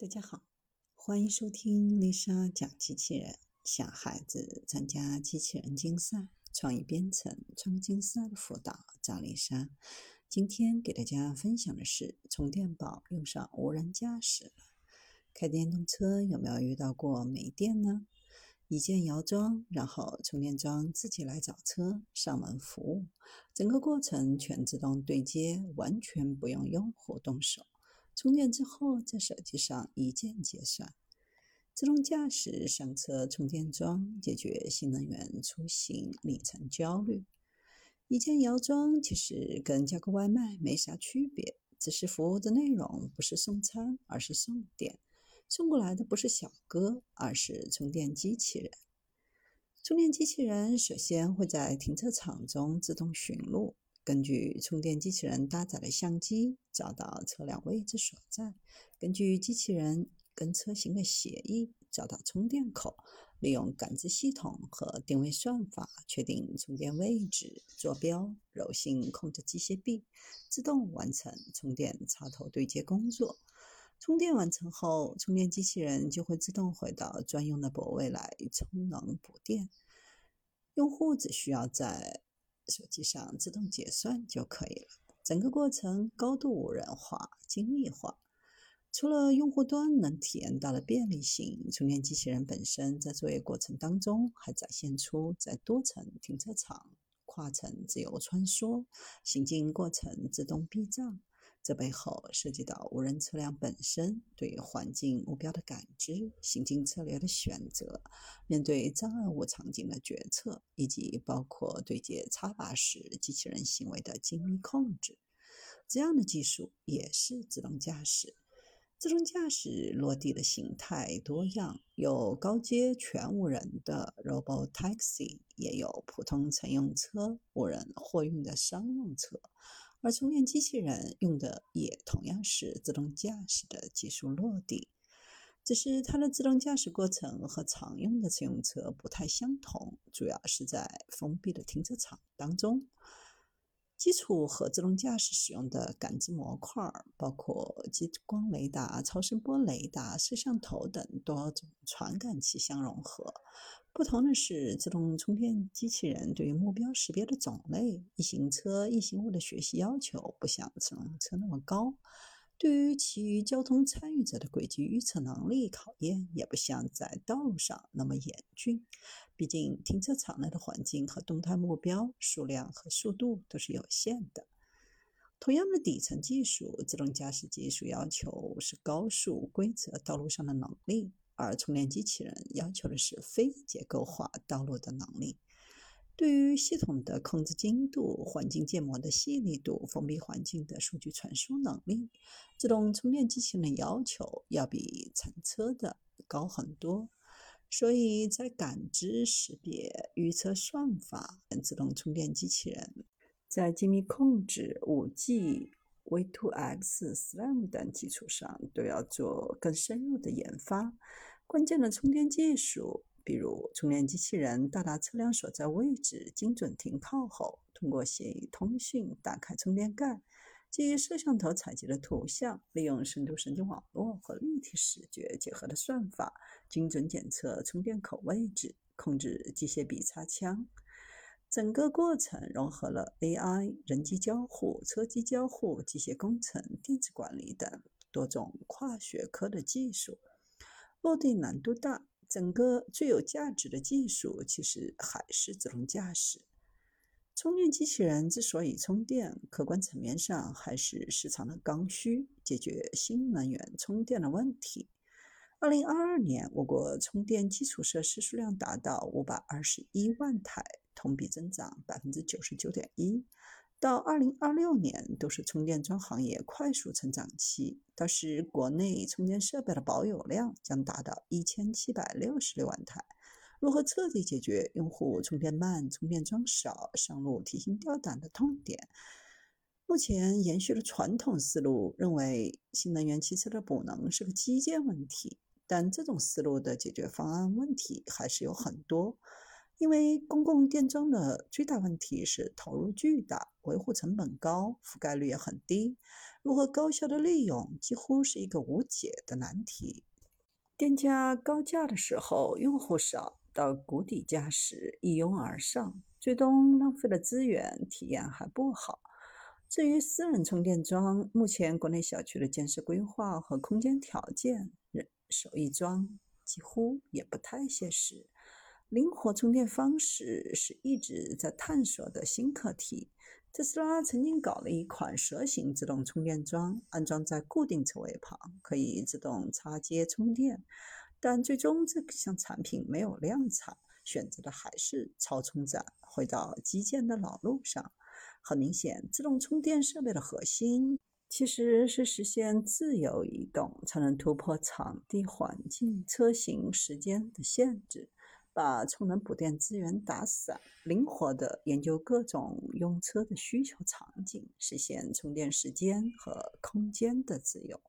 大家好，欢迎收听丽莎讲机器人。小孩子参加机器人竞赛、创意编程、创竞赛的辅导，找丽莎。今天给大家分享的是充电宝用上无人驾驶了。开电动车有没有遇到过没电呢？一键摇桩，然后充电桩自己来找车上门服务，整个过程全自动对接，完全不用用户动手。充电之后，在手机上一键结算。自动驾驶上车充电桩，解决新能源出行里程焦虑。一键摇桩其实跟叫个外卖没啥区别，只是服务的内容不是送餐，而是送电。送过来的不是小哥，而是充电机器人。充电机器人首先会在停车场中自动寻路。根据充电机器人搭载的相机找到车辆位置所在，根据机器人跟车型的协议找到充电口，利用感知系统和定位算法确定充电位置、坐标，柔性控制机械臂，自动完成充电插头对接工作。充电完成后，充电机器人就会自动回到专用的泊位来充能补电，用户只需要在手机上自动结算就可以了，整个过程高度无人化、精密化。除了用户端能体验到的便利性，充电机器人本身在作业过程当中还展现出在多层停车场跨层自由穿梭，行进过程自动避障。这背后涉及到无人车辆本身对环境目标的感知、行进策略的选择、面对障碍物场景的决策，以及包括对接插拔时机器人行为的精密控制。这样的技术也是自动驾驶。自动驾驶落地的形态多样，有高阶全无人的 Robo Taxi，也有普通乘用车、无人货运的商用车。而充电机器人用的也同样是自动驾驶的技术落地，只是它的自动驾驶过程和常用的乘用车不太相同，主要是在封闭的停车场当中。基础和自动驾驶使用的感知模块包括激光雷达、超声波雷达、摄像头等多种传感器相融合。不同的是，自动充电机器人对于目标识别的种类、异形车、异形物的学习要求不像乘用车那么高。对于其余交通参与者的轨迹预测能力考验，也不像在道路上那么严峻。毕竟，停车场内的环境和动态目标数量和速度都是有限的。同样的底层技术，自动驾驶技术要求是高速规则道路上的能力，而充电机器人要求的是非结构化道路的能力。对于系统的控制精度、环境建模的细腻度、封闭环境的数据传输能力，自动充电机器人的要求要比乘车的高很多。所以在感知、识别、预测算法等、自动充电机器人在精密控制、五 G、V2X、SLAM 等基础上，都要做更深入的研发。关键的充电技术。比如，充电机器人到达车辆所在位置，精准停靠后，通过协议通讯打开充电盖，基于摄像头采集的图像，利用深度神经网络和立体视觉结合的算法，精准检测充电口位置，控制机械臂插枪。整个过程融合了 AI、人机交互、车机交互、机械工程、电子管理等多种跨学科的技术，落地难度大。整个最有价值的技术其实还是自动驾驶。充电机器人之所以充电，客观层面上还是市场的刚需，解决新能源充电的问题。二零二二年，我国充电基础设施数量达到五百二十一万台，同比增长百分之九十九点一。到二零二六年都是充电桩行业快速成长期，到时国内充电设备的保有量将达到一千七百六十六万台。如何彻底解决用户充电慢、充电桩少、上路提心吊胆的痛点？目前延续了传统思路，认为新能源汽车的补能是个基建问题，但这种思路的解决方案问题还是有很多。因为公共电桩的最大问题是投入巨大、维护成本高、覆盖率也很低，如何高效的利用，几乎是一个无解的难题。电价高价的时候，用户少；到谷底价时，一拥而上，最终浪费了资源，体验还不好。至于私人充电桩，目前国内小区的建设规划和空间条件，人手一桩几乎也不太现实。灵活充电方式是一直在探索的新课题。特斯拉曾经搞了一款蛇形自动充电桩，安装在固定车位旁，可以自动插接充电。但最终这项产品没有量产，选择的还是超充站，回到基建的老路上。很明显，自动充电设备的核心其实是实现自由移动，才能突破场地、环境、车型、时间的限制。把充能补电资源打散，灵活地研究各种用车的需求场景，实现充电时间和空间的自由。